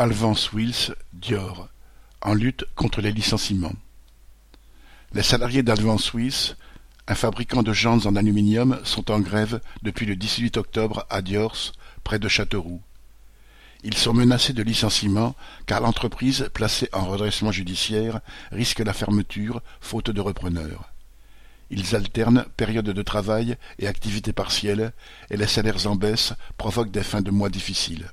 Alvance Wills, Dior, en lutte contre les licenciements. Les salariés d'Alvance Wills, un fabricant de jantes en aluminium, sont en grève depuis le 18 octobre à Diors, près de Châteauroux. Ils sont menacés de licenciement car l'entreprise, placée en redressement judiciaire, risque la fermeture, faute de repreneurs. Ils alternent période de travail et activité partielle, et les salaires en baisse provoquent des fins de mois difficiles.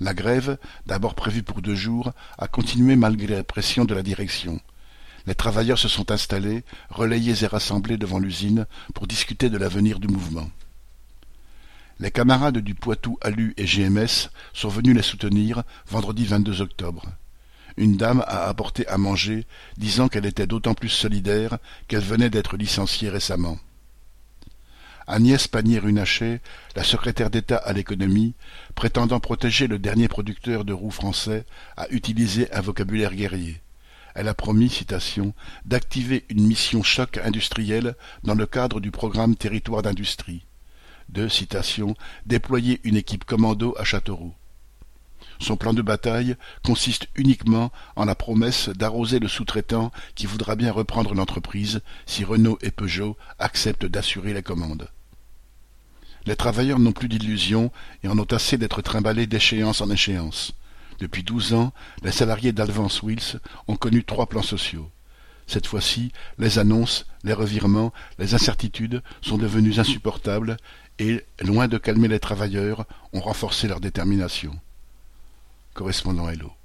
La grève, d'abord prévue pour deux jours, a continué malgré la pression de la direction. Les travailleurs se sont installés, relayés et rassemblés devant l'usine pour discuter de l'avenir du mouvement. Les camarades du Poitou ALU et GMS sont venus les soutenir vendredi 22 octobre. Une dame a apporté à manger, disant qu'elle était d'autant plus solidaire qu'elle venait d'être licenciée récemment. Agnès Pannier-Runacher, la secrétaire d'État à l'économie, prétendant protéger le dernier producteur de roues français, a utilisé un vocabulaire guerrier. Elle a promis, citation, d'activer une mission choc industrielle dans le cadre du programme Territoire d'industrie. De citation, déployer une équipe commando à Châteauroux. Son plan de bataille consiste uniquement en la promesse d'arroser le sous-traitant qui voudra bien reprendre l'entreprise si Renault et Peugeot acceptent d'assurer les commandes. Les travailleurs n'ont plus d'illusions et en ont assez d'être trimballés d'échéance en échéance. Depuis douze ans, les salariés d'Alvance Wills ont connu trois plans sociaux. Cette fois-ci, les annonces, les revirements, les incertitudes sont devenus insupportables et, loin de calmer les travailleurs, ont renforcé leur détermination. Correspondant Hello.